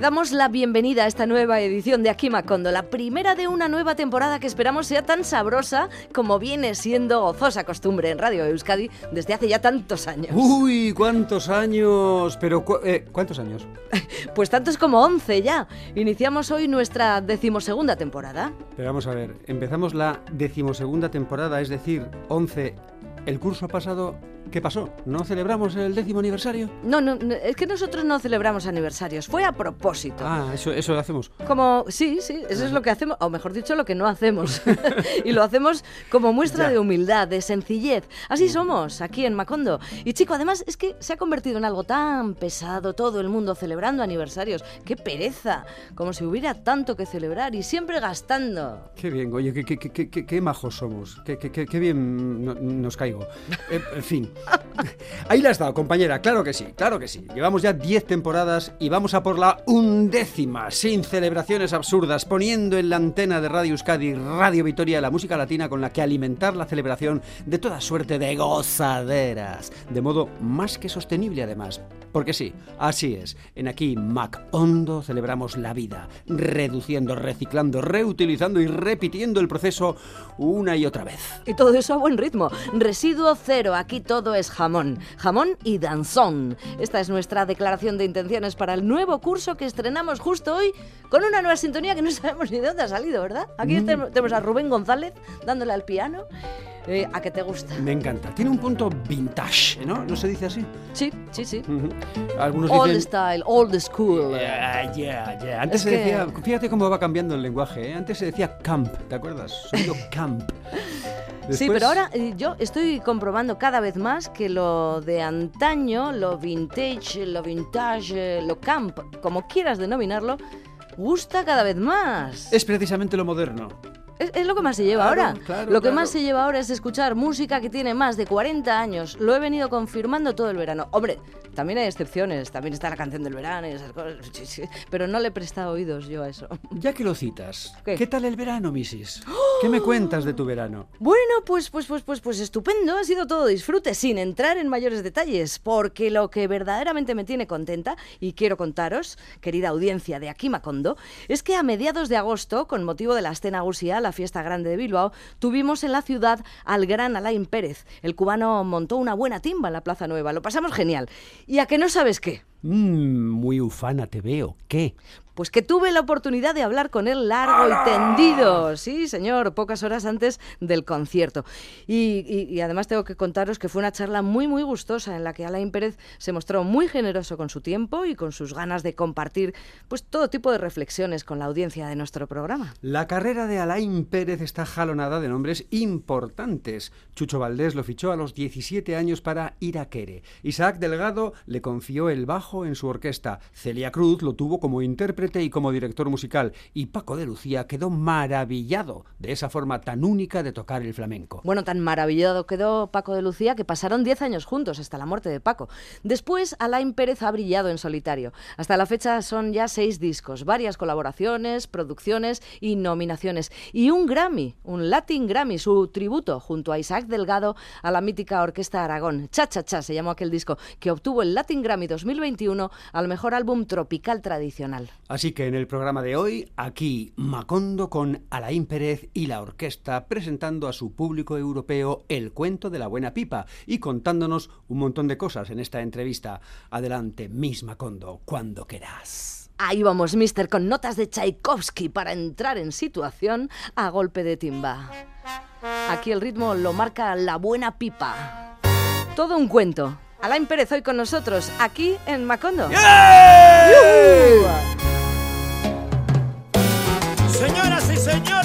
Te damos la bienvenida a esta nueva edición de Aquí Macondo, la primera de una nueva temporada que esperamos sea tan sabrosa como viene siendo gozosa costumbre en Radio Euskadi desde hace ya tantos años. Uy, cuántos años. Pero, eh, ¿cuántos años? pues tantos como 11 ya. Iniciamos hoy nuestra decimosegunda temporada. Pero vamos a ver, empezamos la decimosegunda temporada, es decir, 11. El curso ha pasado ¿Qué pasó? ¿No celebramos el décimo aniversario? No, no, es que nosotros no celebramos aniversarios. Fue a propósito. Ah, eso, eso lo hacemos. Como, sí, sí, eso es lo que hacemos, o mejor dicho, lo que no hacemos. y lo hacemos como muestra de humildad, de sencillez. Así somos, aquí en Macondo. Y chico, además es que se ha convertido en algo tan pesado, todo el mundo celebrando aniversarios. ¡Qué pereza! Como si hubiera tanto que celebrar y siempre gastando. Qué bien, oye, qué, qué, qué, qué majos somos. Qué, qué bien nos caigo. Eh, en fin. Ahí la has dado, compañera, claro que sí, claro que sí. Llevamos ya 10 temporadas y vamos a por la undécima, sin celebraciones absurdas, poniendo en la antena de Radio Euskadi, Radio Vitoria, la música latina con la que alimentar la celebración de toda suerte de gozaderas, de modo más que sostenible además. Porque sí, así es. En aquí Mac Hondo celebramos la vida, reduciendo, reciclando, reutilizando y repitiendo el proceso una y otra vez. Y todo eso a buen ritmo. Residuo cero, aquí todo es jamón. Jamón y danzón. Esta es nuestra declaración de intenciones para el nuevo curso que estrenamos justo hoy con una nueva sintonía que no sabemos ni de dónde ha salido, ¿verdad? Aquí mm. tenemos a Rubén González dándole al piano. Eh, ¿A qué te gusta? Me encanta. Tiene un punto vintage, ¿no? ¿No se dice así? Sí, sí, sí. Algunos old style, old school. Yeah, yeah, yeah. Antes se decía, fíjate cómo va cambiando el lenguaje, ¿eh? Antes se decía camp, ¿te acuerdas? Sonido camp. Sí, pero ahora eh, yo estoy comprobando cada vez más que lo de antaño, lo vintage, lo vintage, lo camp, como quieras denominarlo, gusta cada vez más. Es precisamente lo moderno. Es, lo que más se lleva ahora. lo que más se lleva ahora es escuchar música que tiene más de 40 años. Lo he venido confirmando todo el verano. Hombre, también hay excepciones. También está la canción del verano y esas cosas. Pero no le he prestado oídos yo a eso. Ya que lo citas, ¿qué, tal el verano, Mrs.? ¿Qué me cuentas de tu verano? Bueno, pues, pues, pues, pues, pues estupendo. Ha sido todo disfrute, sin entrar en mayores detalles. Porque lo que verdaderamente me tiene contenta, y quiero contaros, querida audiencia de Aquí Macondo, es que a mediados de agosto, con motivo de la escena Gusía, fiesta grande de Bilbao, tuvimos en la ciudad al gran Alain Pérez. El cubano montó una buena timba en la Plaza Nueva. Lo pasamos genial. ¿Y a que no sabes qué? Mmm, muy ufana te veo. ¿Qué? Pues que tuve la oportunidad de hablar con él largo y tendido. Sí, señor, pocas horas antes del concierto. Y, además tengo que contaros que fue una charla muy, muy gustosa en la que Alain Pérez se mostró muy generoso con su tiempo y con sus ganas de compartir pues todo tipo de reflexiones con la audiencia de nuestro programa. La carrera de Alain Pérez está jalonada de nombres importantes. Chucho Valdés lo fichó a los 17 años para Iraquere. Isaac Delgado le confió el bajo en su orquesta. Celia Cruz lo tuvo como intérprete y como director musical, y Paco de Lucía quedó maravillado de esa forma tan única de tocar el flamenco. Bueno, tan maravillado quedó Paco de Lucía que pasaron 10 años juntos hasta la muerte de Paco. Después, Alain Pérez ha brillado en solitario. Hasta la fecha son ya seis discos, varias colaboraciones, producciones y nominaciones. Y un Grammy, un Latin Grammy, su tributo junto a Isaac Delgado a la mítica Orquesta Aragón. Cha Cha Cha se llamó aquel disco, que obtuvo el Latin Grammy 2021 al mejor álbum tropical tradicional. Así que en el programa de hoy, aquí Macondo con Alain Pérez y la orquesta presentando a su público europeo el cuento de la buena pipa y contándonos un montón de cosas en esta entrevista. Adelante, Miss Macondo, cuando quieras. Ahí vamos, mister, con notas de Tchaikovsky para entrar en situación a golpe de timba. Aquí el ritmo lo marca la buena pipa. Todo un cuento. Alain Pérez hoy con nosotros, aquí en Macondo. Y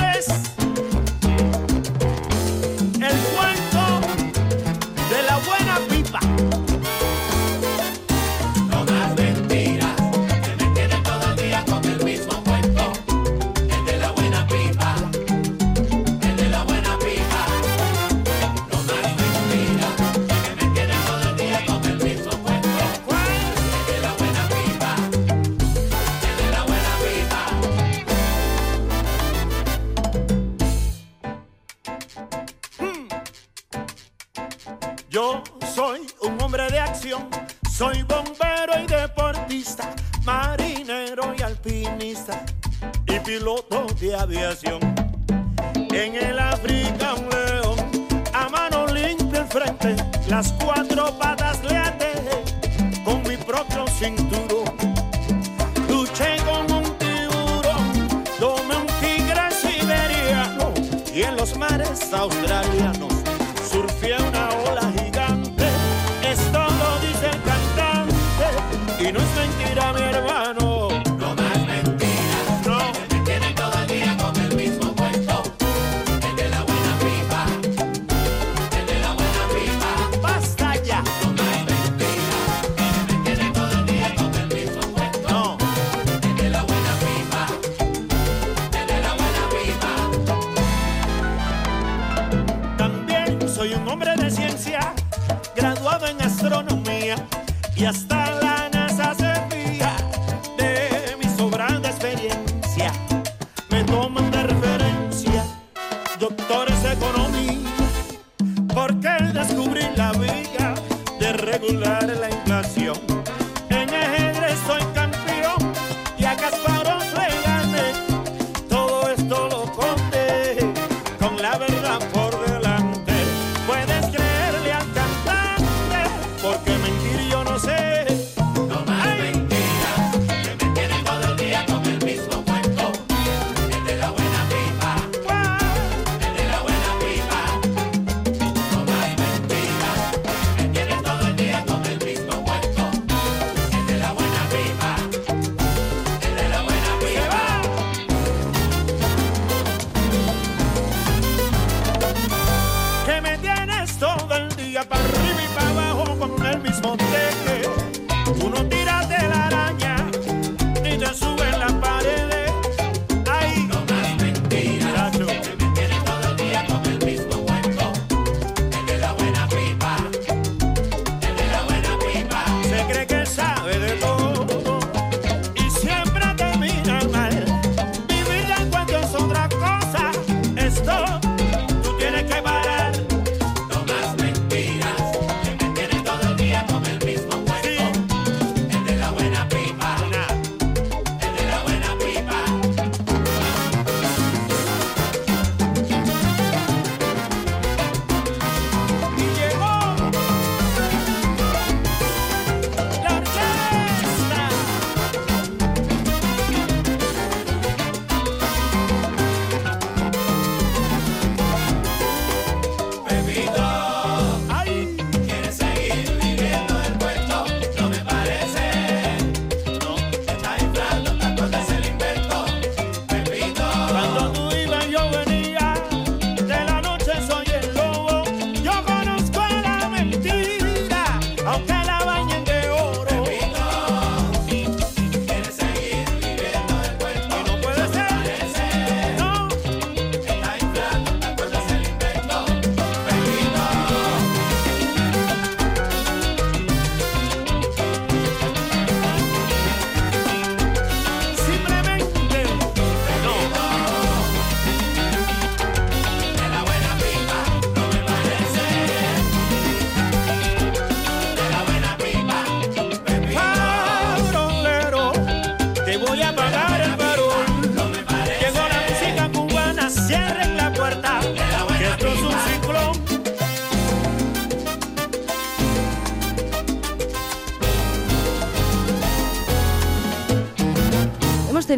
un hombre de acción. Soy bombero y deportista, marinero y alpinista y piloto de aviación. En el África un león, a mano limpia el frente, las cuatro patas le até con mi propio cinturón. Luché con un tiburón, tomé un tigre siberiano y en los mares australianos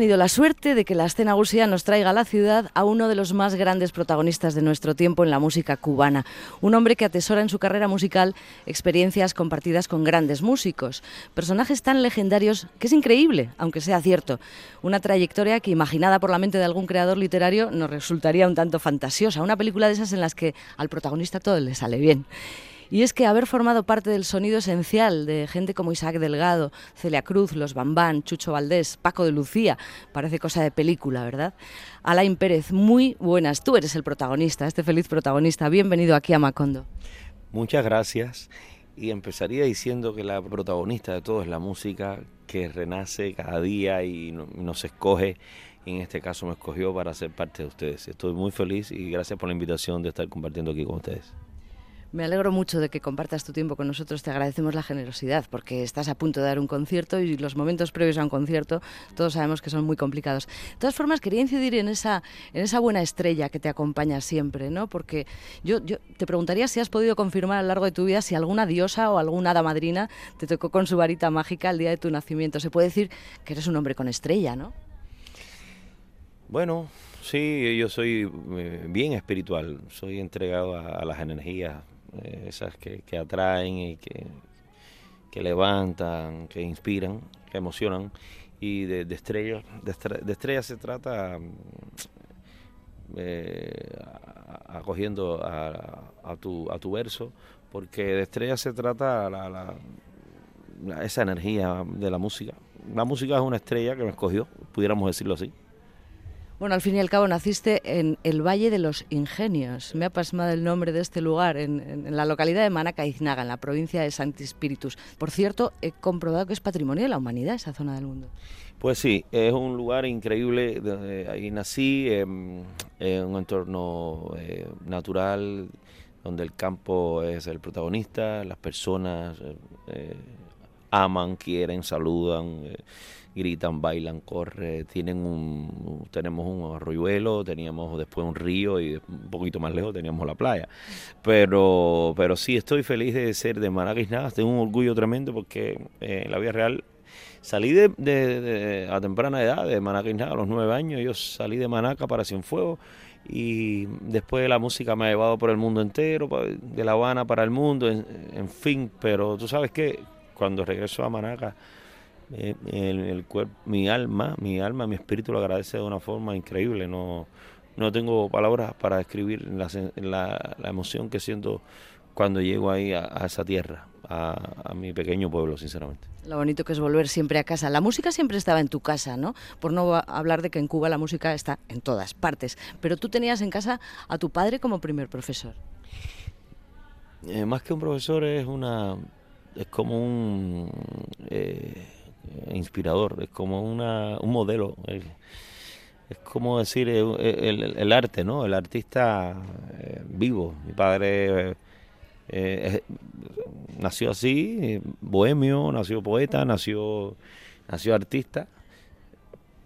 tenido la suerte de que la escena gusia nos traiga a la ciudad a uno de los más grandes protagonistas de nuestro tiempo en la música cubana. Un hombre que atesora en su carrera musical experiencias compartidas con grandes músicos. Personajes tan legendarios que es increíble, aunque sea cierto. Una trayectoria que, imaginada por la mente de algún creador literario, nos resultaría un tanto fantasiosa. Una película de esas en las que al protagonista todo le sale bien. Y es que haber formado parte del sonido esencial de gente como Isaac Delgado, Celia Cruz, Los Bambán, Chucho Valdés, Paco de Lucía, parece cosa de película, ¿verdad? Alain Pérez, muy buenas. Tú eres el protagonista, este feliz protagonista. Bienvenido aquí a Macondo. Muchas gracias. Y empezaría diciendo que la protagonista de todo es la música que renace cada día y no- nos escoge. En este caso me escogió para ser parte de ustedes. Estoy muy feliz y gracias por la invitación de estar compartiendo aquí con ustedes. Me alegro mucho de que compartas tu tiempo con nosotros. Te agradecemos la generosidad porque estás a punto de dar un concierto y los momentos previos a un concierto todos sabemos que son muy complicados. De todas formas, quería incidir en esa, en esa buena estrella que te acompaña siempre, ¿no? Porque yo, yo te preguntaría si has podido confirmar a lo largo de tu vida si alguna diosa o alguna hada madrina te tocó con su varita mágica el día de tu nacimiento. Se puede decir que eres un hombre con estrella, ¿no? Bueno, sí, yo soy eh, bien espiritual, soy entregado a las energías eh, esas que, atraen y que, que, levantan, que inspiran, que emocionan. Y de, estrellas, de, estrellas se trata mm, eh, acogiendo a, tu, a tu verso, porque de estrellas se trata esa energía de la música. La música es una estrella que me escogió, pudiéramos decirlo así. Bueno, al fin y al cabo naciste en el Valle de los Ingenios. Me ha pasmado el nombre de este lugar, en, la localidad de Manacaiznaga, en la provincia de Santi Spiritus. Por cierto, he comprobado que es patrimonio de la humanidad esa zona del mundo. Pues sí, es un lugar increíble. Ahí nací, en, un entorno eh, natural, donde el campo es el protagonista, las personas eh, aman, quieren, saludan. Eh, gritan, bailan, corren, tienen un, tenemos un arroyuelo, teníamos después un río y un poquito más lejos teníamos la playa. Pero, pero sí, estoy feliz de ser de Manaca tengo un orgullo tremendo porque eh, en la vida real salí de, a temprana edad de Manaca a los nueve años, yo salí de Manaca para Cienfuegos y después la música me ha llevado por el mundo entero, de La Habana para el mundo, en, en fin, pero tú sabes que cuando regreso a Manaca eh, el, cuerpo, mi alma, mi alma, mi espíritu lo agradece de una forma increíble. No, no tengo palabras para describir la, emoción que siento cuando llego ahí a, esa tierra, a, mi pequeño pueblo, sinceramente. Lo bonito que es volver siempre a casa. La música siempre estaba en tu casa, ¿no? Por no hablar de que en Cuba la música está en todas partes. Pero tú tenías en casa a tu padre como primer profesor. Eh, más que un profesor es una es como un eh, inspirador, es como una, un modelo. Es, como decir eh, el, arte, ¿no? El artista eh, vivo. Mi padre eh, nació así, bohemio, nació poeta, nació, nació artista,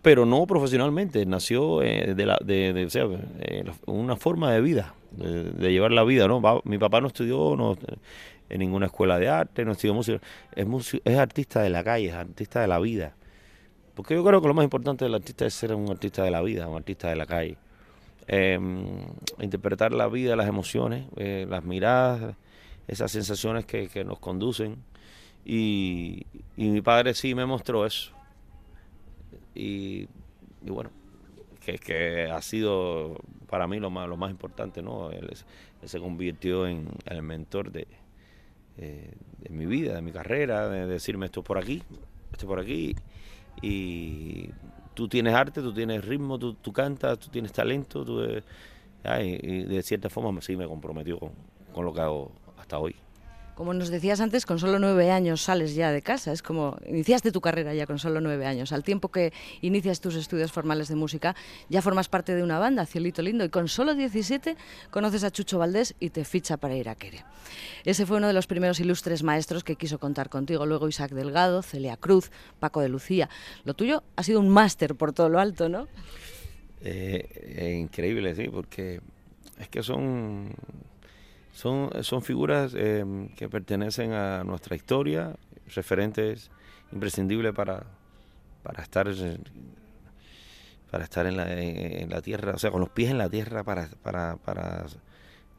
pero no profesionalmente, nació de, la, de, una forma de vida, de, llevar la vida, ¿no? Mi papá no estudió, no en ninguna escuela de arte, no estudió música. Es, es artista de la calle, es artista de la vida. Porque yo creo que lo más importante del artista es ser un artista de la vida, un artista de la calle. Em, interpretar la vida, las emociones, eh, las miradas, esas sensaciones que, nos conducen. Y, mi padre sí me mostró eso. Y, bueno, que, que, ha sido para mí lo más, lo más importante, ¿no? él se convirtió en el mentor de, eh, de mi vida, de mi carrera, de decirme esto por aquí, esto por aquí. Y tú tienes arte, tú tienes ritmo, tú, cantas, tú tienes talento, tú, eh, y de cierta forma sí me comprometió con lo que hago hasta hoy. Como nos decías antes, con solo nueve años sales ya de casa. Es como iniciaste tu carrera ya con solo nueve años. Al tiempo que inicias tus estudios formales de música, ya formas parte de una banda, Cielito Lindo, y con solo 17 conoces a Chucho Valdés y te ficha para ir a Quere. Ese fue uno de los primeros ilustres maestros que quiso contar contigo. Luego Isaac Delgado, Celia Cruz, Paco de Lucía. Lo tuyo ha sido un máster por todo lo alto, ¿no? Eh, increíble, sí, porque es que son son, son figuras em, que pertenecen a nuestra historia, referentes imprescindibles para, para estar para estar en la, en la tierra, o sea, con los pies en la tierra para, para, para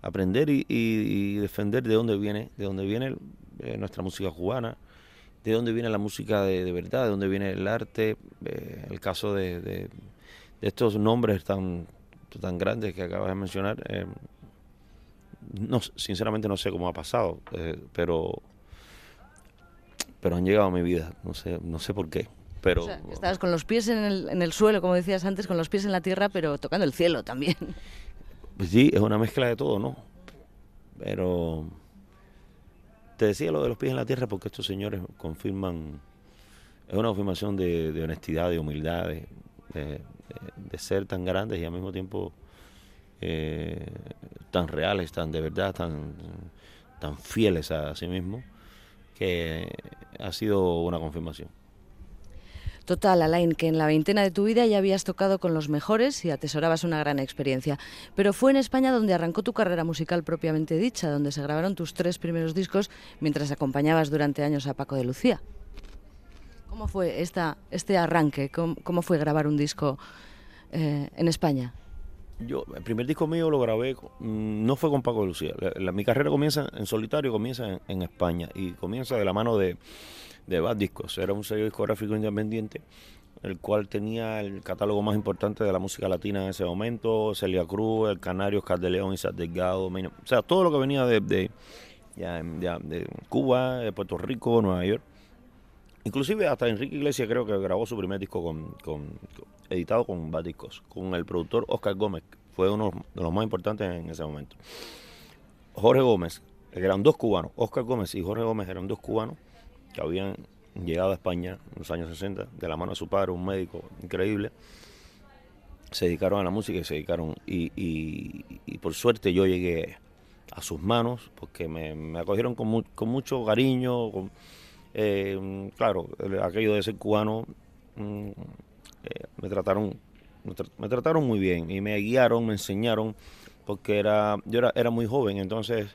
aprender y, defender de dónde viene, de dónde viene eh, nuestra música cubana, de dónde viene la música de, verdad, de dónde viene el arte, eh, el caso de, de, estos nombres tan, tan grandes que acabas de mencionar, em, no, sinceramente no sé cómo ha pasado, eh, pero pero han llegado a mi vida, no sé, no sé por qué. Pero, estabas con los pies en el, en el suelo, como decías antes, con los pies en la tierra, pero tocando el cielo también. Pues sí, es una mezcla de todo, ¿no? Pero te decía lo de los pies en la tierra porque estos señores confirman, es una confirmación de, honestidad, de humildad, de, de, ser tan grandes y al mismo tiempo eh, tan reales, tan de verdad, tan, tan fieles a sí mismos, que ha sido una confirmación. Total, Alain, que en la veintena de tu vida ya habías tocado con los mejores y atesorabas una gran experiencia. Pero fue en España donde arrancó tu carrera musical propiamente dicha, donde se grabaron tus tres primeros discos mientras acompañabas durante años a Paco de Lucía. ¿Cómo fue esta, este arranque? ¿Cómo, fue grabar un disco eh, en España? Yo, el primer disco mío lo grabé, mm, no fue con Paco Lucía. mi carrera comienza en solitario, comienza en España y comienza de la mano de de Bad Discos. Era un sello discográfico independiente, el cual tenía el catálogo más importante de la música latina en ese momento, Celia Cruz, El Canario, Oscar de León, Isaac Delgado, o sea, todo lo que venía de, Cuba, de Puerto Rico, Nueva York. Inclusive hasta Enrique Iglesias creo que grabó su primer disco con, editado con Bad Discos, con el productor Oscar Gómez, fue uno de los más importantes en ese momento. Jorge Gómez, eran dos cubanos, Oscar Gómez y Jorge Gómez eran dos cubanos, que habían llegado a España en los años 60, de la mano de su padre, un médico increíble, se dedicaron a la música y se dedicaron, y, por suerte yo llegué a sus manos, porque me, acogieron con, con, mucho cariño, con, eh, claro, aquello de ser cubano, mm, eh, me trataron me, trataron muy bien y me guiaron, me enseñaron, porque era yo era, era muy joven, entonces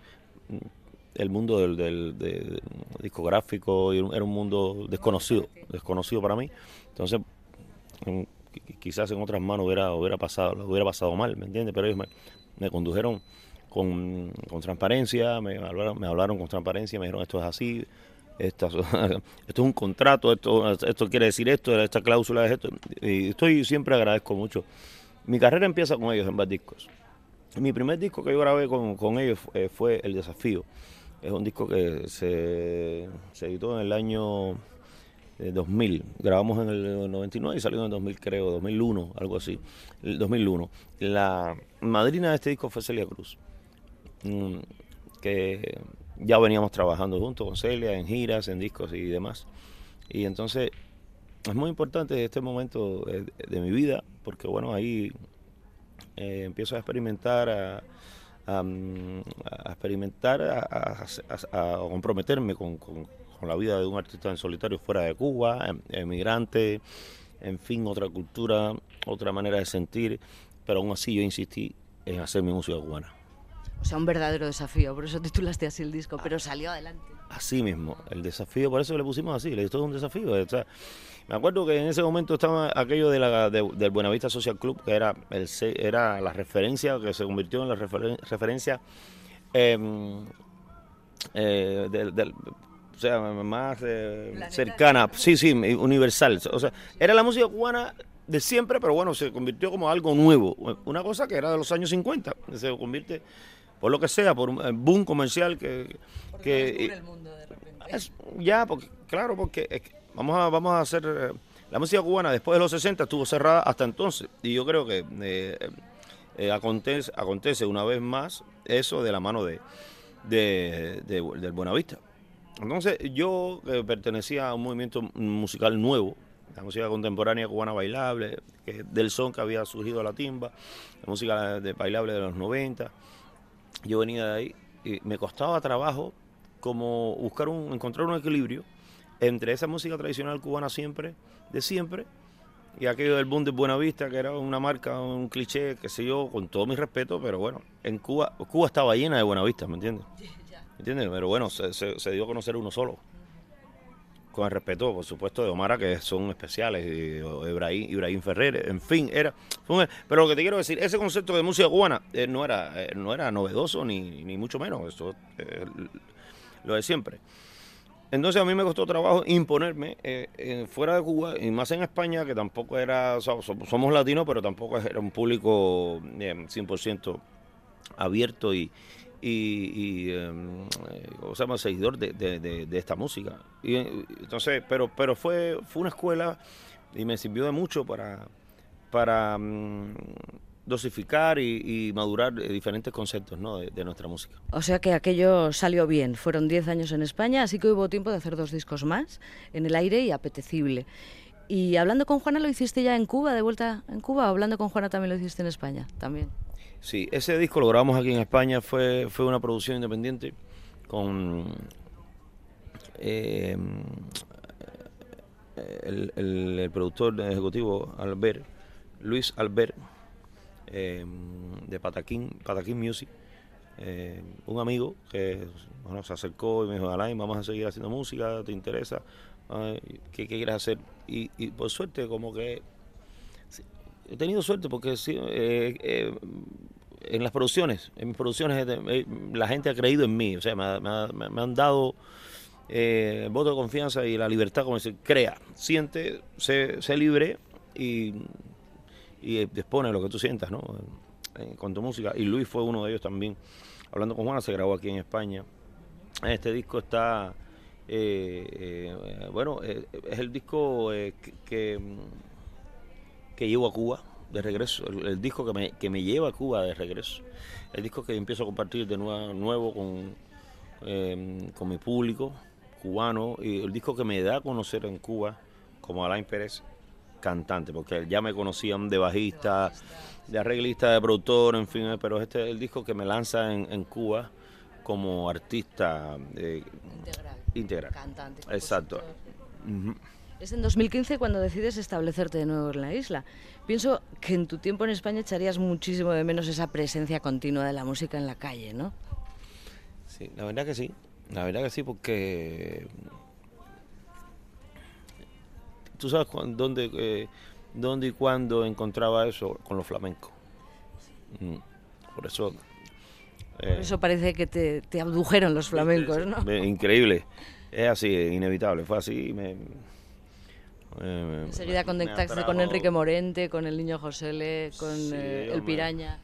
el mundo del, del, discográfico era un mundo desconocido, desconocido para mí. Entonces, quizás en otras manos hubiera, hubiera pasado, hubiera pasado mal, ¿me entiendes? Pero ellos me, condujeron con, transparencia, me hablaron, me hablaron con transparencia, me dijeron esto es así, esto, es un contrato, esto, esto quiere decir esto, esta cláusula es esto. Y estoy siempre agradezco mucho. Mi carrera empieza con ellos en Bad Discos. Mi primer disco que yo grabé con, con ellos fue, fue El Desafío. Es un disco que se, editó en el año 2000. Eh, Grabamos en el 99 y salió en el 2000, creo, 2001, algo así. El 2001. La madrina de este disco fue Celia Cruz, mm, que ya veníamos trabajando juntos con Celia en giras, en discos y demás. Y entonces es muy importante este momento de, mi vida, porque bueno, ahí eh, empiezo a experimentar, a a, experimentar, a, comprometerme con, la vida de un artista en solitario fuera de Cuba, em, emigrante, en fin, otra cultura, otra manera de sentir, pero aún así yo insistí en hacer mi música cubana. O sea, un verdadero desafío, por eso titulaste así el disco, pero salió adelante. Así mismo, el desafío, por eso le pusimos así, le todo un desafío. O sea, me acuerdo que en ese momento estaba aquello de la, del Buenavista Social Club, que era, el, era la referencia, que se convirtió en la referencia em, eh, del, o sea, más eh, cercana, sí, sí, universal. O sea, era la música cubana de siempre, pero bueno, se convirtió como algo nuevo. Una cosa que era de los años 50, se convierte por lo que sea, por un boom comercial que... que el mundo de repente. ya, porque, claro, porque vamos a, vamos a hacer... Eh, la música cubana después de los 60 estuvo cerrada hasta entonces y yo creo que eh, eh, acontece, acontece una vez más eso de la mano de, de, del Buenavista. Entonces yo pertenecía a un movimiento musical nuevo, la música contemporánea cubana bailable, que del son que había surgido la timba, la música de bailable de los 90 yo venía de ahí y me costaba trabajo como buscar un, encontrar un equilibrio entre esa música tradicional cubana siempre, de siempre, y aquello del boom de Buenavista, que era una marca, un cliché, qué sé yo, con todo mi respeto, pero bueno, en Cuba, Cuba estaba llena de Buenavista, ¿me entiendes? ¿Me entiendes? Pero bueno, se, se dio a conocer uno solo con el respeto, por supuesto, de Omara, que son especiales, y Ibrahim, Ferrer, en fin, era... pero lo que te quiero decir, ese concepto de música cubana eh, no, era, eh, no era novedoso, ni, ni mucho menos, eso eh, lo de siempre. Entonces a mí me costó trabajo imponerme fuera de Cuba y más en España, que tampoco era, somos latinos, pero tampoco era un público 100% abierto y, y, em, eh, o sea, seguidor de, de, esta música. Y, entonces, pero, pero fue, fue una escuela y me sirvió de mucho para, para mm, dosificar y, madurar diferentes conceptos ¿no? de, nuestra música. O sea que aquello salió bien. Fueron 10 años en España, así que hubo tiempo de hacer dos discos más en el aire y apetecible. Y hablando con Juana, ¿lo hiciste ya en Cuba, de vuelta en Cuba? ¿O hablando con Juana también lo hiciste en España? También. Sí, ese disco lo grabamos aquí en España, fue, fue una producción independiente con eh, el, productor ejecutivo Albert, Luis Albert, eh, de Pataquín, Pataquín Music, eh, un amigo que bueno, se acercó y me dijo, Alain, vamos a seguir haciendo música, ¿te interesa? ¿Qué, quieres hacer? Y, por suerte, como que he tenido suerte porque sí, eh, eh, en las producciones, en mis producciones, eh, la gente ha creído en mí, o sea, me, ha- me ha- han dado eh, el voto de confianza y la libertad, como decir, crea, siente, sé, sé libre y, y de lo que tú sientas, ¿no? Con tu música. Y Luis fue uno de ellos también. Hablando con Juana, se grabó aquí en España. Este disco está, eh, eh, bueno, eh, es el disco eh, que, que, que llevo a Cuba de regreso, el, el disco que me, que me lleva a Cuba de regreso. El disco que empiezo a compartir de nuevo, nuevo con, eh, con mi público cubano y el disco que me da a conocer en Cuba como Alain Pérez cantante, porque ya me conocían de bajista, de arreglista, de productor, en fin, pero este es el disco que me lanza en, en Cuba como artista eh, Integral. integral. Cantante. Exacto. Es en 2015 cuando decides establecerte de nuevo en la isla. Pienso que en tu tiempo en España echarías muchísimo de menos esa presencia continua de la música en la calle, ¿no? Sí, la verdad que sí. La verdad que sí, porque tú sabes dónde, eh, dónde y cuándo encontraba eso con los flamencos. Mm, Por eso. Por eh, eso parece que te, te abdujeron los flamencos, ¿no? Increíble. Es así, inevitable. Fue así. y Me, eh, Enseguida conectaste con. Enrique Morente, con el niño Josele, con Sí, eh, el. Piraña.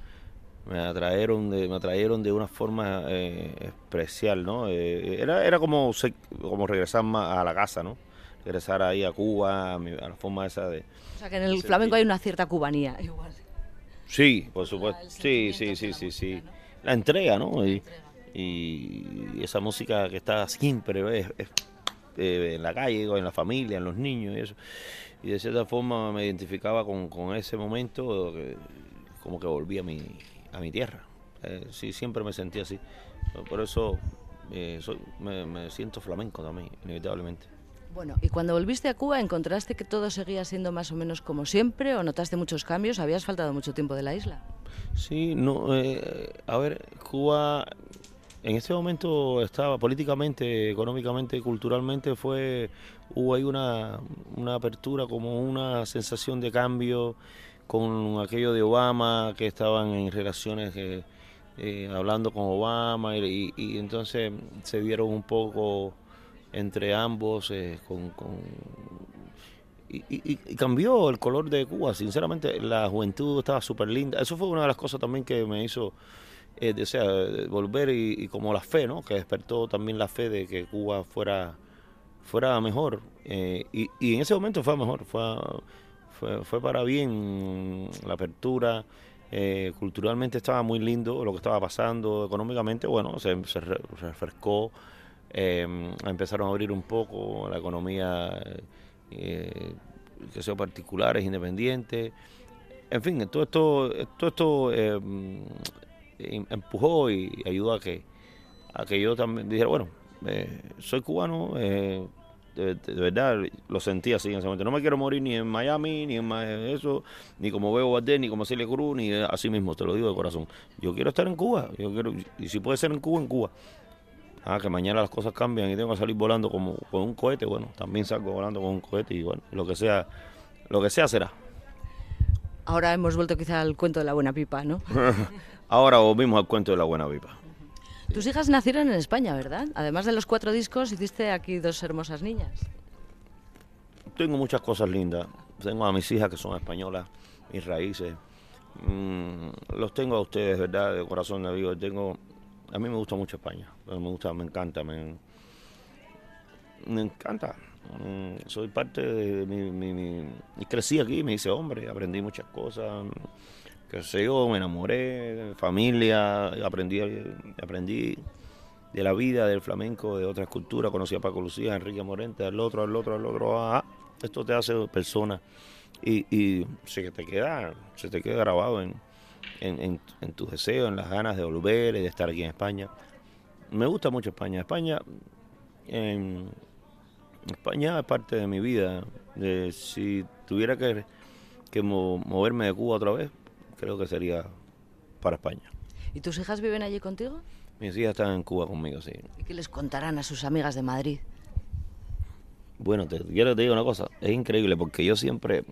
me atrajeron de, me atrajeron de una forma eh, especial, ¿no? Eh, era, era como, como regresar a la casa, ¿no? Regresar ahí a Cuba, a, mi- a la forma esa de... O sea que en el Sí, flamenco sí. hay una cierta cubanía. Igual. Sí, por supuesto. Sí, sí, sí, de sí, la sí. música, ¿no? La entrega, ¿no? Y, y esa música que está siempre es, es, eh, en la calle, en la familia, en los niños y eso. Y de cierta forma me identificaba con, con ese momento, que como que volví a mi, a mi tierra. Eh, sí, siempre me sentí así. Por eso eh, soy- me, me siento flamenco también, inevitablemente. Bueno, y cuando volviste a Cuba, ¿encontraste que todo seguía siendo más o menos como siempre o notaste muchos cambios? ¿Habías faltado mucho tiempo de la isla? Sí, no, eh, a ver, Cuba en este momento estaba políticamente, económicamente, culturalmente, fue, hubo ahí una, una apertura, como una sensación de cambio con aquello de Obama, que estaban en relaciones, eh, eh, hablando con Obama, y, entonces se dieron un poco entre ambos, eh, con, con- y, y- y cambió el color de Cuba, sinceramente, la juventud estaba súper linda. Eso fue una de las cosas también que me hizo eh, o de volver y, como la fe, ¿no? Que despertó también la fe de que Cuba fuera, fuera mejor. Eh, y, y en ese momento fue mejor, fue, fue, para bien la apertura. eh, culturalmente estaba muy lindo lo que estaba pasando, económicamente, bueno, se, se re- refrescó, eh, empezaron a abrir un poco la economía, eh, que sea particulares, independientes. En fin, todo esto, todo esto eh, empujó y ayudó a que, a que yo también dijera, bueno, eh, soy cubano, eh, de, verdad lo sentí así en ese momento. No me quiero morir ni en Miami, ni en eso, ni como Bebo Valdés, ni como Celia Cruz, ni eh, así mismo, te lo digo de corazón. Yo quiero estar en Cuba, yo quiero, y si puede ser en Cuba, en Cuba. Ah, que mañana las cosas cambian y tengo que salir volando como con un cohete, bueno, también salgo volando con un cohete y bueno, lo que sea, lo que sea será. Ahora hemos vuelto quizá al cuento de la buena pipa, ¿no? Ahora volvimos al cuento de la buena pipa. Tus hijas nacieron en España, ¿verdad? Además de los cuatro discos, hiciste aquí dos hermosas niñas. Tengo muchas cosas lindas. Tengo a mis hijas que son españolas, mis raíces. Mm, los tengo a ustedes, ¿verdad? De corazón de vivo. Tengo, a mí me gusta mucho España. Me gusta, me encanta, me, me encanta. Mm, soy parte de mi, mi- mi- y crecí aquí, me hice hombre, aprendí muchas cosas. Que sé yo, me enamoré, familia, aprendí, aprendí de la vida, del flamenco, de otras culturas. Conocí a Paco Lucía, a Enrique Morente, al otro, al otro, al otro. Ah, esto te hace persona y, y se te queda, se te queda grabado en, en, en, en tus deseos, en las ganas de volver y de estar aquí en España. Me gusta mucho España. España, España es parte de mi vida. De, si tuviera que, que mo- moverme de Cuba otra vez, creo que sería para España. ¿Y tus hijas viven allí contigo? Mis hijas están en Cuba conmigo, sí. ¿Y qué les contarán a sus amigas de Madrid? Bueno, te quiero que te diga una cosa, es increíble porque yo siempre,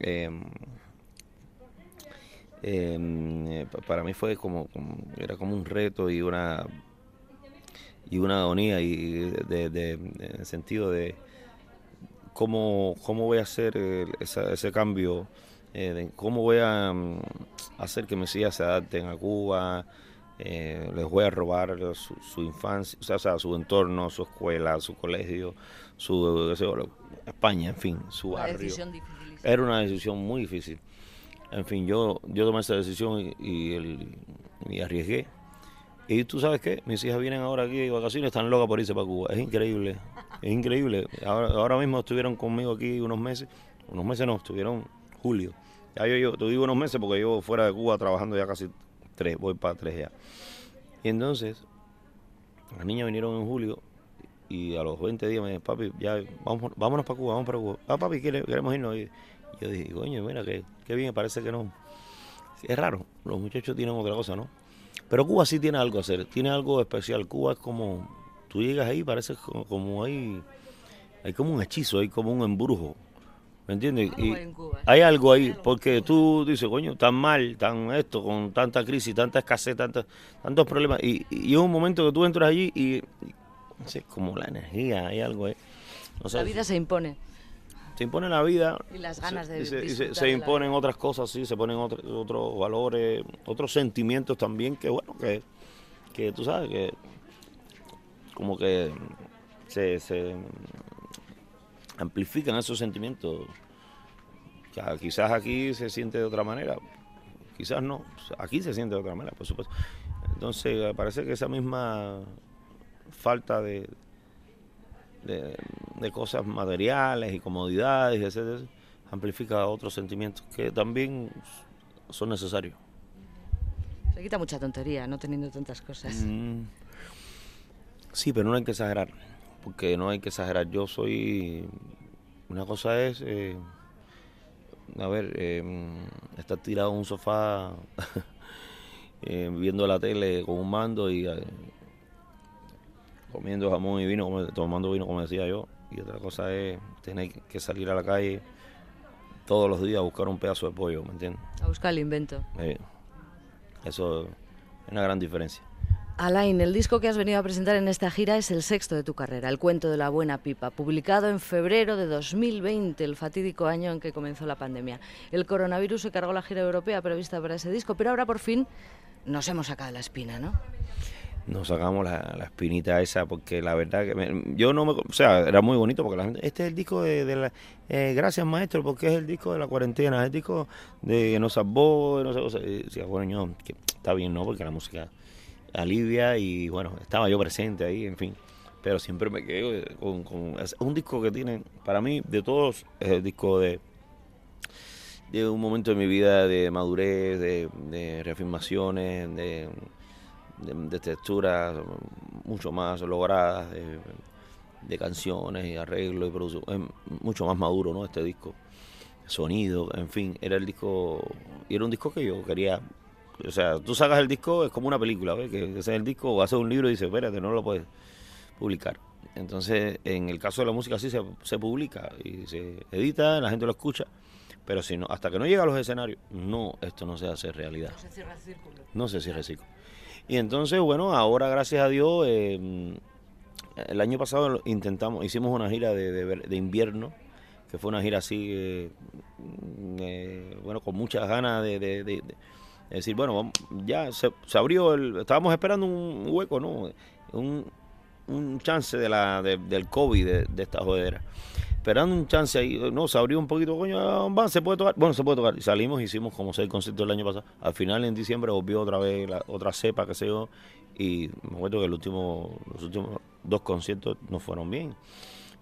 eh, eh, pa- para mí fue como, como- era como un reto y una y una agonía y de, sentido de cómo, cómo voy a hacer esa- ese cambio, eh, de cómo voy a mm, hacer que mis hijas se adapten a Cuba, eh, les voy a robar su, su infancia, o sea, o sea, su entorno, su escuela, su colegio, su España, en fin, su Una barrio. decisión difícil. Era una decisión muy difícil. En fin, yo, yo tomé esa decisión y, y el- y arriesgué. Y tú sabes qué, mis hijas vienen ahora aquí de vacaciones, están locas por irse para Cuba. Es increíble, es increíble. Ahora, ahora mismo estuvieron conmigo aquí unos meses, unos meses no, estuvieron julio. Ya yo, yo te digo unos meses porque yo fuera de Cuba trabajando ya casi tres, voy para tres ya. Y entonces, las niñas vinieron en julio y a los 20 días me dijeron, papi, ya vamos, vámonos para Cuba, vamos para Cuba. Ah, papi, queremos irnos. Y yo dije, coño, mira, qué, qué bien, parece que no. Es raro, los muchachos tienen otra cosa, ¿no? Pero Cuba sí tiene algo a hacer, tiene algo especial. Cuba es como, tú llegas ahí, parece como, como hay, hay como un hechizo, hay como un embrujo. ¿Me entiendes? Y hay en Cuba. hay algo ahí, porque tú dices, coño, tan mal, tan esto, con tanta crisis, tanta escasez, tanta, tantos problemas. Y, y es un momento que tú entras allí y, y no sé, como la energía, hay algo ahí. No sé, La vida se impone. Se impone la vida Y las ganas se- de se, se- imponen otras cosas sí se ponen otros otros valores otros sentimientos también que bueno que, que tú sabes que como que se, se amplifican esos sentimientos. Quizás aquí se siente de otra manera quizás no aquí se siente de otra manera por supuesto. Entonces parece que esa misma falta de, de, de cosas materiales y comodidades, etcétera, amplifica otros sentimientos que también son necesarios. Se quita mucha tontería, no teniendo tantas cosas. Mm, Sí, pero no hay que exagerar, porque no hay que exagerar. Yo soy... Una cosa es, eh, a ver, eh, estar tirado en un sofá eh, viendo la tele con un mando y eh, comiendo jamón y vino, como- tomando vino, como decía yo. Y otra cosa es tener que salir a la calle todos los días a buscar un pedazo de pollo, ¿me entiendes? A buscar el invento. Eh, eso es una gran diferencia. Alain, el disco que has venido a presentar en esta gira es el sexto de tu carrera, El cuento de la buena pipa, publicado en febrero de 2020, el fatídico año en que comenzó la pandemia. El coronavirus se cargó la gira europea prevista para ese disco, pero ahora por fin nos hemos sacado la espina, ¿no? Nos sacamos la, la espinita esa porque la verdad que me- yo no me o sea era muy bonito porque la gente este es el disco de, la eh, gracias maestro porque es el disco de la cuarentena es el disco de que nos salvó no sé, o sea, bueno yo que está bien no porque la música alivia y bueno estaba yo presente ahí en fin. Pero siempre me quedo eh, con, con- es un disco que tiene para mí de todos es el disco de de un momento de mi vida de madurez de reafirmaciones de de, de texturas mucho más logradas, de, de canciones y arreglos y producción. Es mucho más maduro, ¿no? Este disco. Sonido, en fin, era el disco. Y era un disco que yo quería. O sea, tú sacas el disco, es como una película, ¿ves? Que ese es el disco, o haces un libro y dices, espérate, no lo puedes publicar. Entonces, en el caso de la música, sí se, se publica y se edita, la gente lo escucha. Pero si no, hasta que no llega a los escenarios, no, esto no se hace realidad. se cierra el círculo. No se cierra el ciclo. Y entonces, bueno, ahora gracias a Dios, eh, el año pasado intentamos, hicimos una gira de, de de invierno, que fue una gira así, eh, eh, bueno, con muchas ganas de, de- de- de decir, bueno, ya se, se abrió, el, estábamos esperando un hueco, ¿no? Un, un chance de la, de- del COVID, de, de esta jodera. Esperando un chance ahí, no, se abrió un poquito, coño, ah, va, se puede tocar, bueno, se puede tocar. Y salimos, hicimos como seis conciertos el año pasado. Al final, en diciembre, volvió otra vez la, otra cepa, qué sé yo, y me acuerdo que el último, los últimos dos conciertos no fueron bien,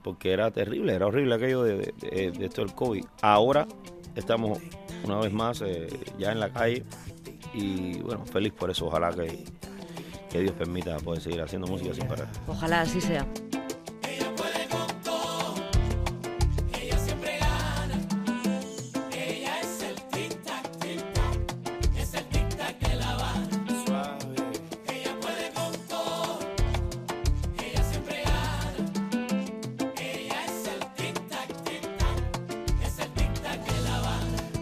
porque era terrible, era horrible aquello de esto del COVID. Ahora estamos una vez más eh, ya en la calle y bueno, feliz por eso. Ojalá que, que Dios permita poder seguir haciendo música sin parar. Ojalá así sea.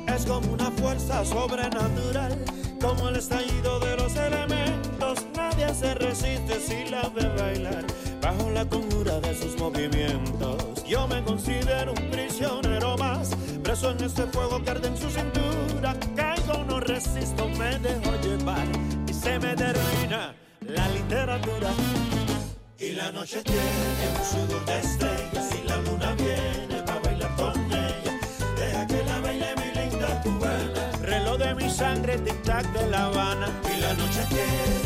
Es como una fuerza sobrenatural, como el estallido de los elementos. Se resiste si la ve bailar bajo la conjura de sus movimientos. Yo me considero un prisionero más, preso en este fuego que arde en su cintura. Caigo, no resisto, me dejo llevar y se me termina la literatura. Y la noche tiene un sudor de estrellas y la luna viene para bailar con ella. Deja que la baile mi linda cubana. Reloj de mi sangre, tic-tac de La Habana. Y la noche tiene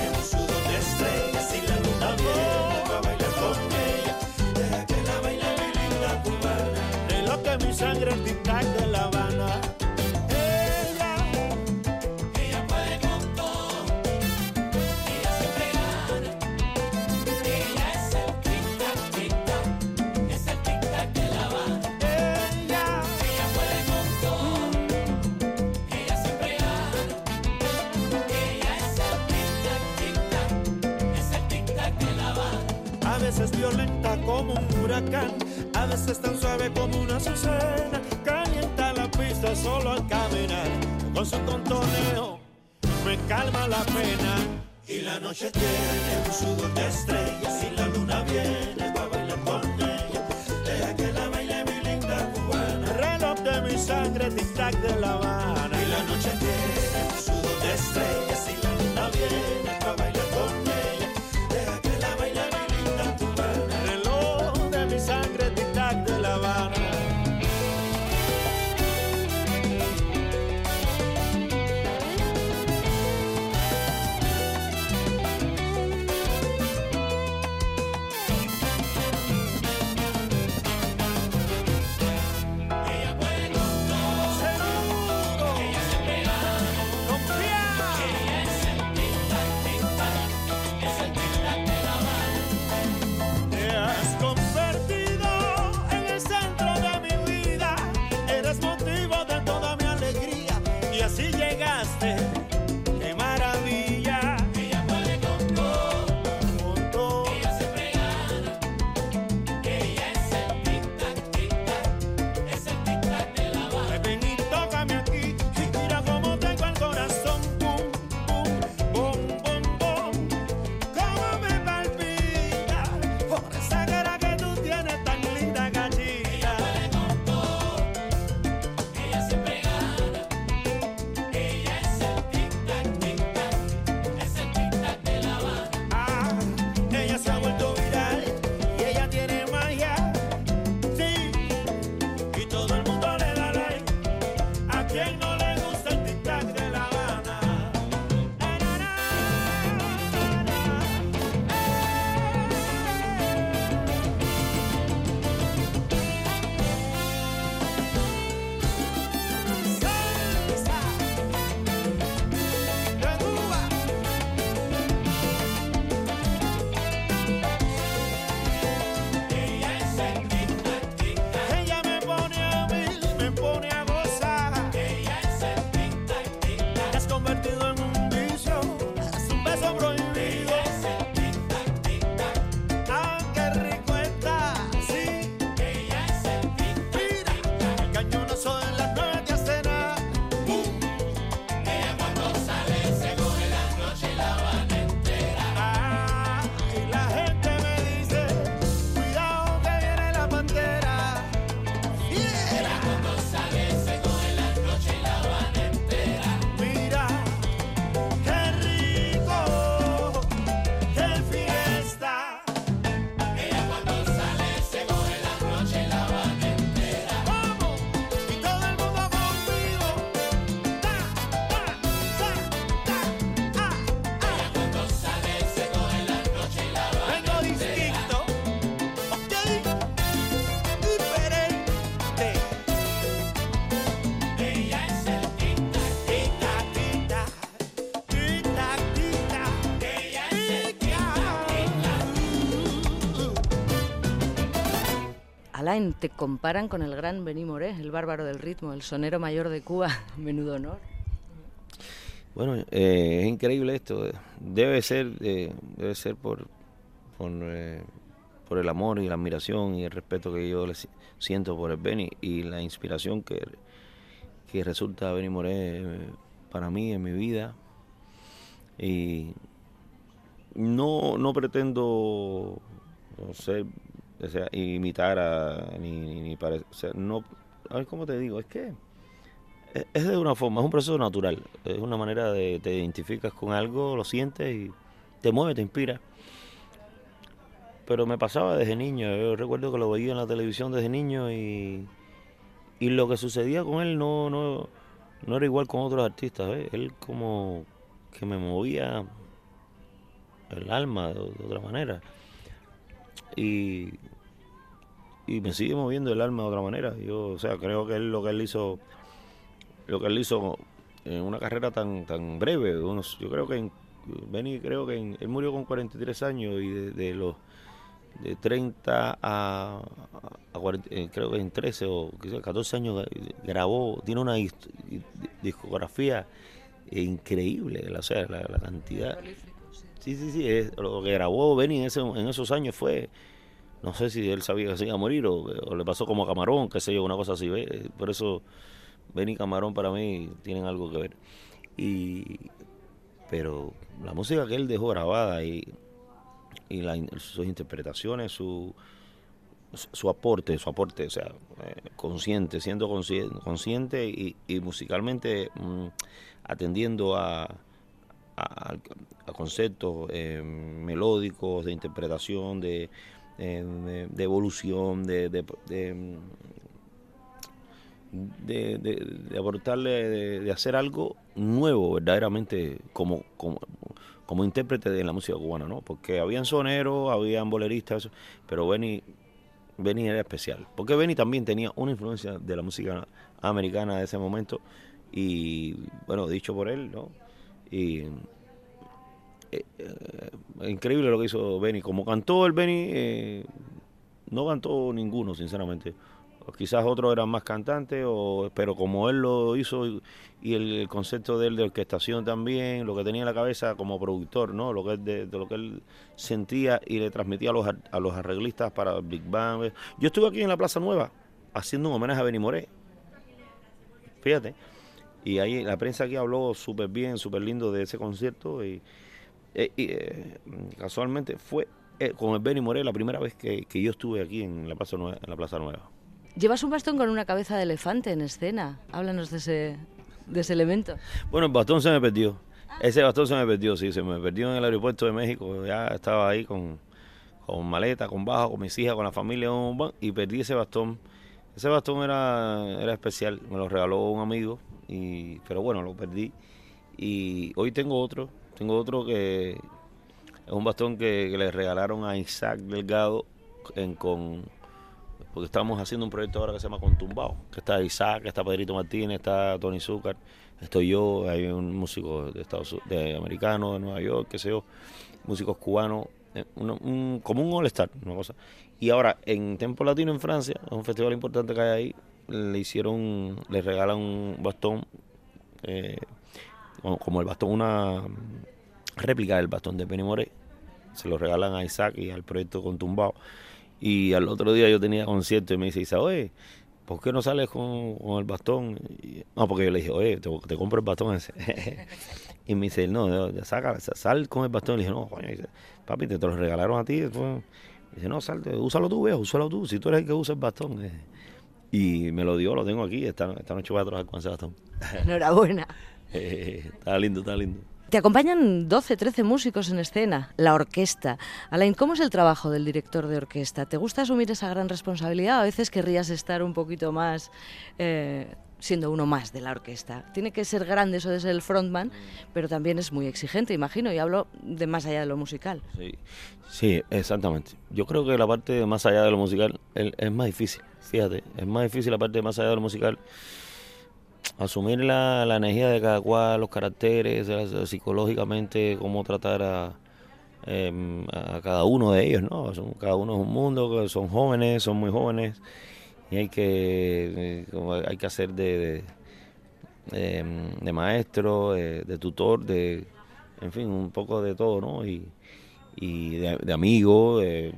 estrellas y la luna viene para bailar con ella. Deja que la baile mi linda cubana. De mi sangre, tic-tac de La a veces tan suave como una azucena. Calienta la pista solo al caminar, con su contoneo me calma la pena. Y la noche tiene un sudor de estrellas y la luna viene para bailar con ella. Deja que la baile mi linda cubana. Reloj de mi sangre, tic-tac de La Te comparan con el gran Benny Moré, el bárbaro del ritmo, el sonero mayor de Cuba. Menudo honor. Bueno, eh, es increíble esto. Debe ser, eh, debe ser por, por, eh, por, el amor y la admiración y el respeto que yo le siento por el Benny y la inspiración que, que resulta Benny Moré para mí en mi vida. Y no, no pretendo ser, o sea, imitar a, ni, ni, parecer, no, a ver cómo te digo, es que es de una forma, es un proceso natural, es una manera de te identificas con algo, lo sientes y te mueve, te inspira. Pero me pasaba desde niño, yo recuerdo que lo veía en la televisión desde niño y, y lo que sucedía con él no, no, no era igual con otros artistas, él como que me movía el alma de, otra manera. Y, y me sigue moviendo el alma de otra manera. Yo, o sea, creo que él lo que él hizo lo que él hizo en una carrera tan tan breve. yo creo que en, Benny creo que él murió con 43 años y de, los de 30 a, a 40, eh, creo que en 13 o 14 años grabó, tiene una discografía increíble, o sea, la, cantidad. Sí, sí, sí, es, lo que grabó Benny en, ese, en esos años fue, no sé si él sabía que se iba a morir o, o le pasó como a Camarón, qué sé yo, una cosa así, por eso Ben y Camarón para mí tienen algo que ver. Y, pero la música que él dejó grabada y, y sus interpretaciones, su, su aporte, su aporte, o sea, eh, consciente, siendo consciente, y musicalmente mm, atendiendo a, a, conceptos eh, melódicos, de interpretación, de, eh, de, evolución, de, de, de, de, aportarle, de, hacer algo nuevo, verdaderamente, como, como, como intérprete de la música cubana, ¿no? Porque habían soneros, habían boleristas, pero Benny, Benny era especial. Porque Benny también tenía una influencia de la música americana de ese momento, y bueno, dicho por él, ¿no? Y eh, eh, increíble lo que hizo Benny. Como cantó el Benny, eh, no cantó ninguno, sinceramente quizás otros eran más cantantes, o, pero como él lo hizo y, el, concepto de él de orquestación también, lo que tenía en la cabeza como productor, ¿no? Lo que de, lo que él sentía y le transmitía a los, a los arreglistas para Big Bang. Yo estuve aquí en la Plaza Nueva haciendo un homenaje a Benny Moré. Fíjate. Y ahí la prensa aquí habló súper bien, súper lindo de ese concierto y, eh, eh, casualmente fue eh, con el Benny Moré la primera vez que, que, yo estuve aquí en la Plaza Nueva. En la Plaza Nueva. Llevas un bastón con una cabeza de elefante en escena. Háblanos de ese, de ese elemento. Bueno, el bastón se me perdió. Ese bastón se me perdió, sí, se me perdió en el aeropuerto de México. Ya estaba ahí con, con maleta, con bajo, con mis hijas, con la familia, y perdí ese bastón. Ese bastón era, era especial, me lo regaló un amigo, y, pero bueno, lo perdí. Y hoy tengo otro, tengo otro que es un bastón que, le regalaron a Isaac Delgado en, con porque estamos haciendo un proyecto ahora que se llama Contumbao, que está Isaac, está Pedrito Martínez, está Tony Zucker, estoy yo, hay un músico de Estados de americano, de Nueva York, qué sé yo, músicos cubanos, eh, como un all-star, una cosa. Y ahora, en Tempo Latino en Francia, es un festival importante que hay ahí, le hicieron, le regalan un bastón, eh, como el bastón, una réplica del bastón de Benny Moré, se lo regalan a Isaac y al proyecto Contumbao y al otro día yo tenía concierto y me dice, oye, ¿por qué no sales con, el bastón? no, porque yo le dije, oye, te, compro el bastón ese. y me dice, no, saca, sal con el bastón. Y le dije, no, papi, te, lo regalaron a ti. dice, no, sal, úsalo tú, viejo, úsalo tú, si tú eres el que usa el bastón. Y me lo dio, lo tengo aquí, esta, esta noche voy a trabajar con ese bastón. Enhorabuena. está lindo, está lindo. Te acompañan 12, 13 músicos en escena, la orquesta. Alain, ¿cómo es el trabajo del director de orquesta? ¿Te gusta asumir esa gran responsabilidad? A veces querrías estar un poquito más eh, siendo uno más de la orquesta. Tiene que ser grande eso de ser el frontman, pero también es muy exigente, imagino, y hablo de más allá de lo musical. Sí, sí exactamente. Yo creo que la parte de más allá de lo musical es más difícil, fíjate, es más difícil la parte de más allá de lo musical asumir la, energía de cada cual, los caracteres, psicológicamente, cómo tratar a, em, a cada uno de ellos, ¿no? Son, cada uno es un mundo, son jóvenes, son muy jóvenes y hay que, eh, hay que hacer de, de, em, maestro, de, tutor, de, en fin, un poco de todo, ¿no? Y, y de, amigo, de,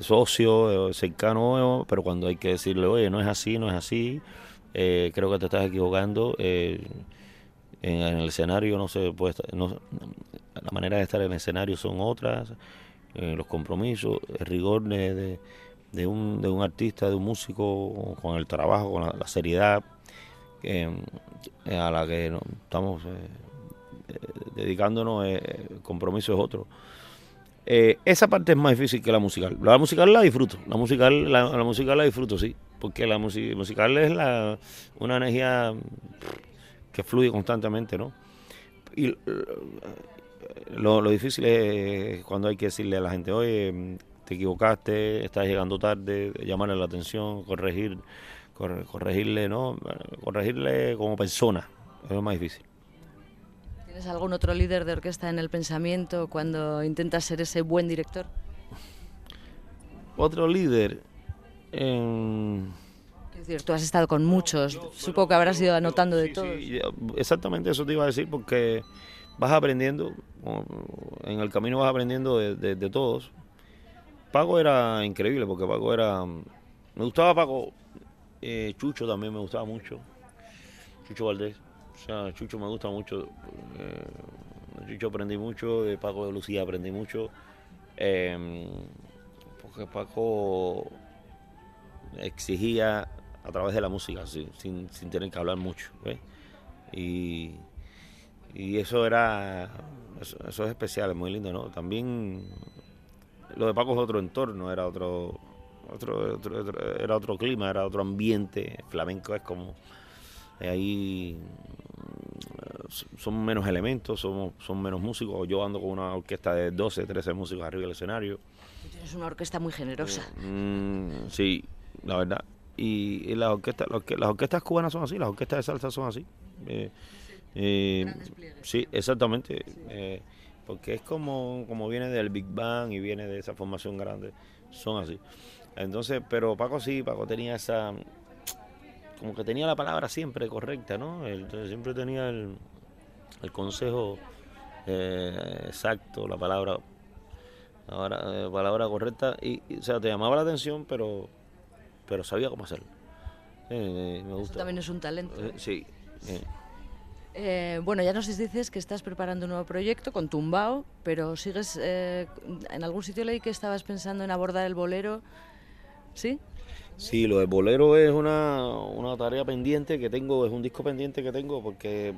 socio, cercano, pero cuando hay que decirle, oye, no es así, no es así, eh, creo que te estás equivocando. Eh, en, el escenario no se puede no, la manera de estar en el escenario son otras, eh, los compromisos, el rigor de, de, un, de un artista, de un músico, con el trabajo, con la, seriedad a la que estamos dedicándonos, el compromiso es otro. esa parte es más difícil que la musical. La musical la disfruto, la musical la musical la disfruto, sí porque la música musical es la, una energía que fluye constantemente, ¿no? Y lo, difícil es cuando hay que decirle a la gente, oye, te equivocaste, estás llegando tarde, llamarle la atención, corregir, corregirle, ¿no? Corregirle como persona, es lo más difícil. ¿Tienes algún otro líder de orquesta en el pensamiento cuando intentas ser ese buen director? Otro líder, en... Es decir, tú has estado con muchos, supongo que habrás ido anotando de todo. exactamente eso te iba a decir, porque vas aprendiendo, en el camino vas aprendiendo de, todos. Paco era increíble, porque Paco era... Me gustaba Paco, eh, Chucho también me gustaba mucho, Chucho Valdés. O sea, Chucho me gusta mucho. Eh, Chucho aprendí mucho, de Paco de Lucía aprendí mucho. Eh, porque Paco exigía a través de la música, sin, sin, tener que hablar mucho. Y, y, eso era, eso, es especial, es muy lindo, ¿no? También lo de Paco es otro entorno, era otro, otro, era otro clima, era otro ambiente. Flamenco es como ahí son menos elementos, somos, son menos músicos. Yo ando con una orquesta de 12, 13 músicos arriba del escenario. Tienes una orquesta muy generosa. Mm, sí, la verdad. Y, las orquestas las orquestas cubanas son así, las orquestas de salsa son así. Eh, eh, sí, exactamente. Eh, porque es como, como viene del Big Bang y viene de esa formación grande, son así. Entonces, pero Paco sí, Paco tenía esa, como que tenía la palabra siempre correcta, ¿no? Entonces siempre tenía el, el consejo exacto, la palabra, la palabra correcta, y, o sea, te llamaba la atención, pero pero sabía cómo hacerlo. Eh, me gusta. Eso también es un talento. Eh, sí. Eh, bueno, ya nos dices que estás preparando un nuevo proyecto con Tumbao, pero sigues. en algún sitio leí que estabas pensando en abordar el bolero. ¿Sí? Sí, lo del bolero es una, una, tarea pendiente que tengo, es un disco pendiente que tengo porque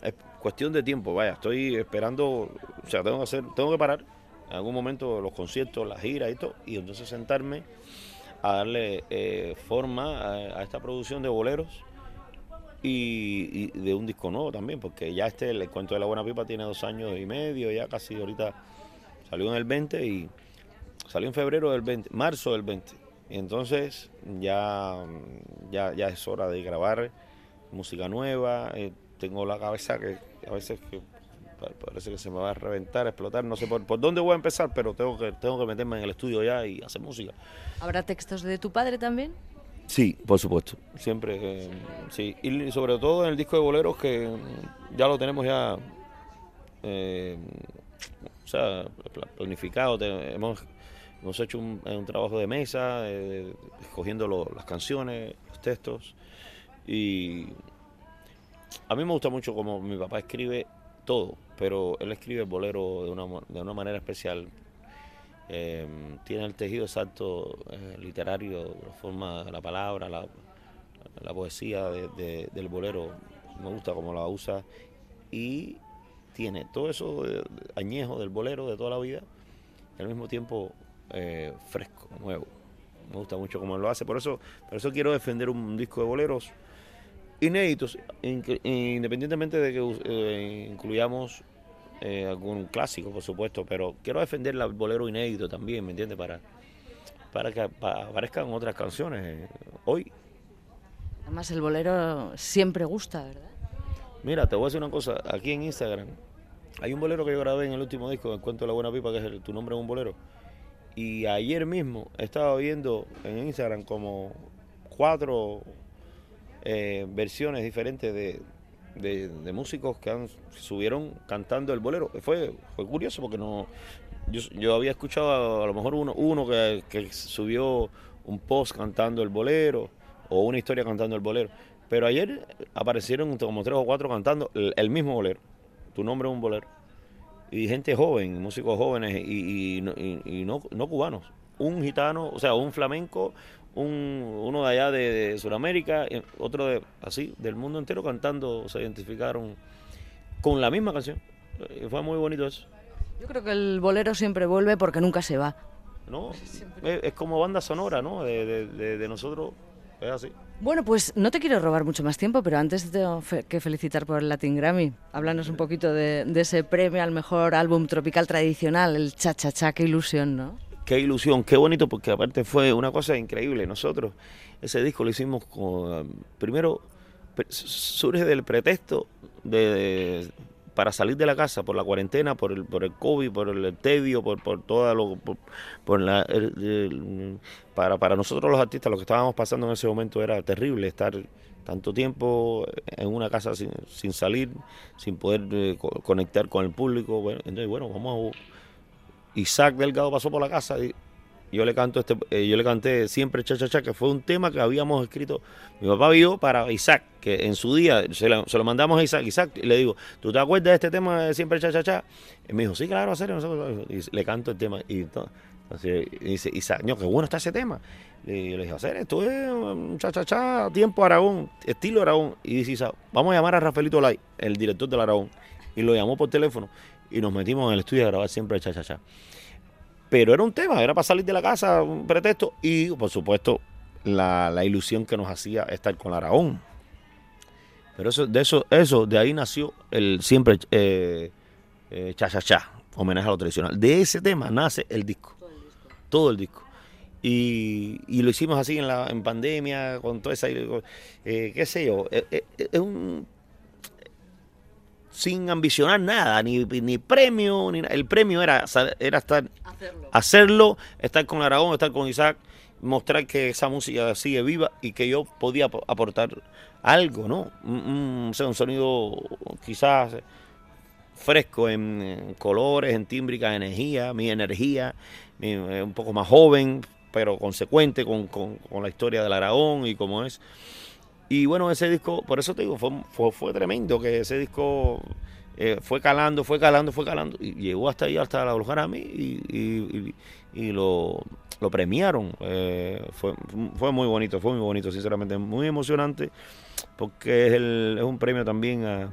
es cuestión de tiempo, vaya, estoy esperando, o sea, tengo que hacer, tengo que parar en algún momento los conciertos, las giras y todo, y entonces sentarme a darle eh, forma a, esta producción de boleros y, de un disco nuevo también, porque ya este, el cuento de la buena pipa tiene dos años y medio, ya casi ahorita salió en el 20 y salió en febrero del 20, marzo del 20. Y entonces ya, ya, ya es hora de grabar música nueva. Eh, tengo la cabeza que a veces que parece que se me va a reventar, explotar, no sé por, por, dónde voy a empezar, pero tengo que, tengo que meterme en el estudio ya y hacer música. ¿Habrá textos de tu padre también? Sí, por supuesto, siempre, eh, sí, y sobre todo en el disco de boleros que ya lo tenemos ya, eh, o sea, planificado, hemos, hemos hecho un, trabajo de mesa, eh, escogiendo las canciones, los textos, y a mí me gusta mucho como mi papá escribe todo, pero él escribe el bolero de una, de una manera especial. Em, tiene el tejido exacto eh, literario, la forma, la palabra, la, la poesía del bolero. Me gusta cómo la usa y tiene todo eso añejo del bolero de toda la vida y al mismo tiempo eh, fresco, nuevo. Me gusta mucho cómo lo hace. Por eso, por eso quiero defender un disco de boleros inéditos, independientemente de que eh, incluyamos eh, algún clásico, por supuesto, pero quiero defender el bolero inédito también, ¿me entiendes? Para, para que aparezcan otras canciones eh, hoy. Además, el bolero siempre gusta, ¿verdad? Mira, te voy a decir una cosa, aquí en Instagram Hay un bolero que yo grabé en el último disco, El Cuento de la Buena Pipa, que es el, Tu Nombre es un Bolero. Y ayer mismo estaba viendo en Instagram como cuatro eh, versiones diferentes de, de, músicos que han, subieron cantando el bolero. Fue, fue curioso porque no yo, había escuchado a, lo mejor uno, uno que, subió un post cantando el bolero o una historia cantando el bolero. Pero ayer aparecieron como tres o cuatro cantando el, mismo bolero. Tu nombre es un bolero. Y gente joven, músicos jóvenes y, y- y no, no cubanos. Un gitano, o sea, un flamenco, un, uno de allá de, de Sudamérica, y otro de así, del mundo entero cantando, se identificaron con la misma canción. Y fue muy bonito eso. Yo creo que el bolero siempre vuelve porque nunca se va. ¿no? Es, es como banda sonora, ¿no? De, de- de- de nosotros, es así. Bueno, pues no te quiero robar mucho más tiempo, pero antes te tengo fe- que felicitar por el Latin Grammy. Háblanos un poquito de, de ese premio al mejor álbum tropical tradicional, el Cha Cha Cha, qué ilusión, ¿no? Qué ilusión, qué bonito, porque aparte fue una cosa increíble. Nosotros ese disco lo hicimos con, primero, surge del pretexto de, para salir de la casa por la cuarentena, por el, por el COVID, por el tedio, por, por todo lo, por, la, para, para nosotros los artistas lo que estábamos pasando en ese momento era terrible, estar tanto tiempo en una casa sin, sin salir, sin poder eh, co- conectar con el público. Bueno, entonces, bueno, vamos a Isaac Delgado pasó por la casa y yo le canto este, eh, yo le canté siempre cha cha cha que fue un tema que habíamos escrito. Mi papá vio para Isaac que en su día se, lo mandamos a Isaac. Isaac y le digo tú te acuerdas de este tema de siempre cha cha cha y me dijo sí claro hacer y le canto el tema y to- entonces dice Isaac no qué bueno está ese tema y yo le dije hacer esto es un cha cha cha tiempo Aragón estilo Aragón y dice Isaac vamos a llamar a Rafaelito Lai el director del Aragón y lo llamó por teléfono y nos metimos en el estudio a grabar siempre cha cha cha pero era un tema, era para salir de la casa, un pretexto, y por supuesto la, la ilusión que nos hacía estar con Aragón. Pero eso, de eso, eso, de ahí nació el siempre eh, eh, cha cha cha, homenaje a lo tradicional. De ese tema nace el disco, todo el disco. Y, y lo hicimos así en la en pandemia, con toda esa, eh, qué sé yo, eh, eh, es un sin ambicionar nada, ni, ni premio, ni nada. el premio era, era estar Hacerlo. hacerlo, estar con Aragón, estar con Isaac, mostrar que esa música sigue viva y que yo podía ap- aportar algo, ¿no? Un, un- un sonido quizás fresco en, en colores, en tímbrica, energía, mi energía, mi- eh, un poco más joven, pero consecuente con, con- con la historia del Aragón y cómo es. Y bueno, ese disco, por eso te digo, fue, fue, tremendo que ese disco eh, fue calando, fue calando, fue calando, y llegó hasta ahí, hasta la Brujana a mí, y, y- lo, lo premiaron. Eh, fue, fue muy bonito, fue muy bonito, sinceramente, muy emocionante, porque es, el- es un premio también a,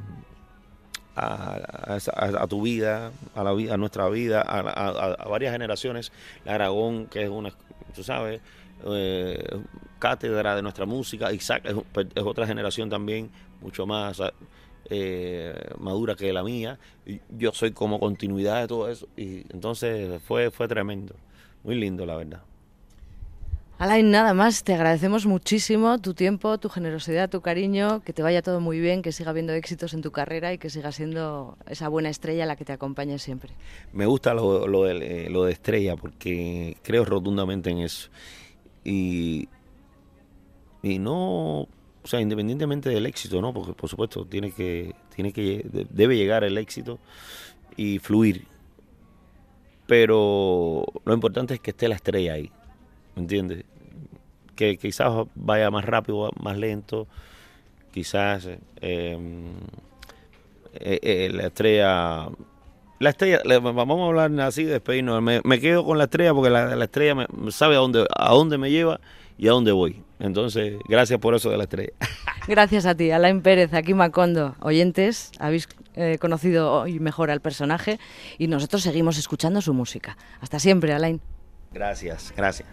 a, a a- tu vida, a, la, a nuestra vida, a varias generaciones. La Aragón, que es una, tú sabes, eh, cátedra de nuestra música. Isaac es, es otra generación también, mucho más eh, madura que la mía. Yo soy como continuidad de todo eso. Y entonces fue, fue tremendo. Muy lindo, la verdad. Alain, nada más, te agradecemos muchísimo tu tiempo, tu generosidad, tu cariño, que te vaya todo muy bien, que siga habiendo éxitos en tu carrera y que siga siendo esa buena estrella la que te acompañe siempre. Me gusta lo, lo de, lo de estrella porque creo rotundamente en eso. Y, y no, o sea, independientemente del éxito, ¿no? Porque por supuesto tiene que, tiene que, de- debe llegar el éxito y fluir. Pero lo importante es que esté la estrella ahí, ¿me entiendes? Que quizás vaya más rápido, más lento, quizás eh, eh, eh, la estrella la estrella, le- vamos a hablar así, despedirnos. Me, me quedo con la estrella porque la, la estrella me, sabe a dónde, a dónde me lleva y a dónde voy. Entonces, gracias por eso de la estrella. Gracias a ti, Alain Pérez, aquí Macondo. Oyentes, habéis eh, conocido hoy mejor al personaje y nosotros seguimos escuchando su música. Hasta siempre, Alain. Gracias, gracias.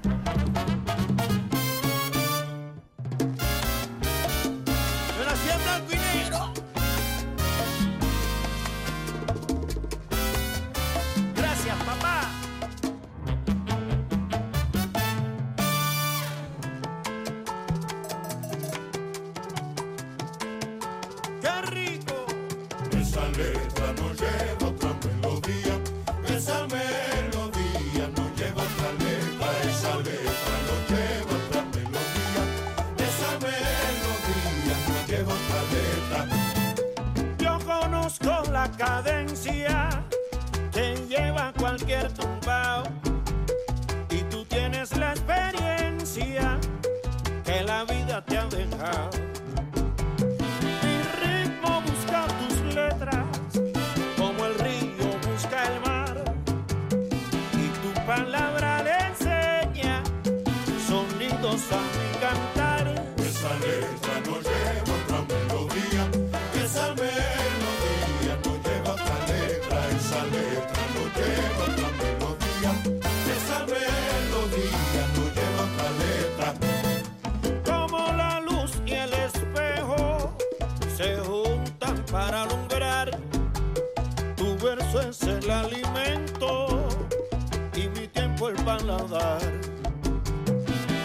Tiempo el paladar.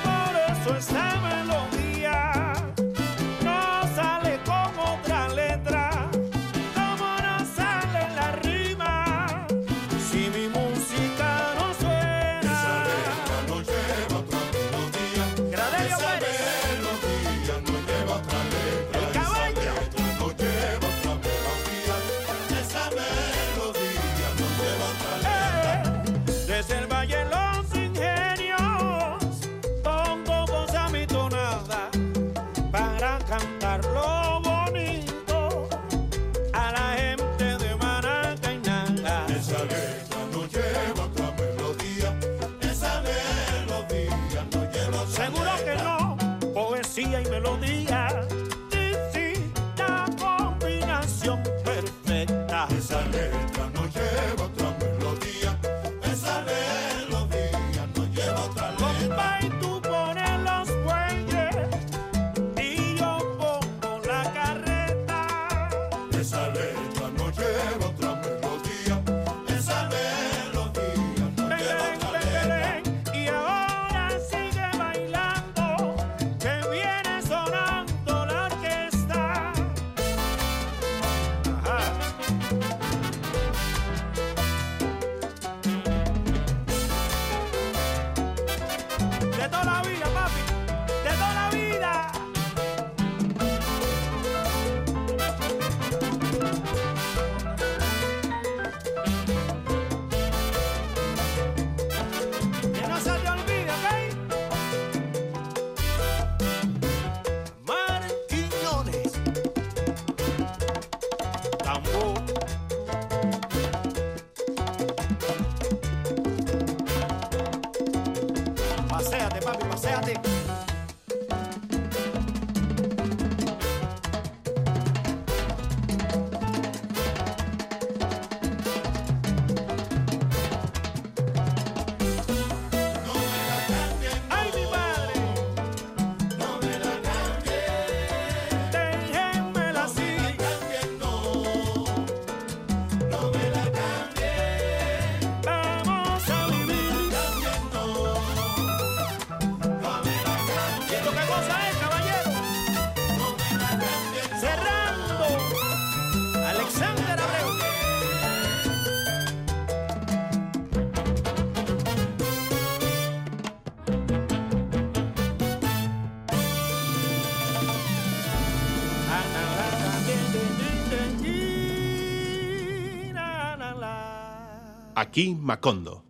Por eso esta Aquí Macondo.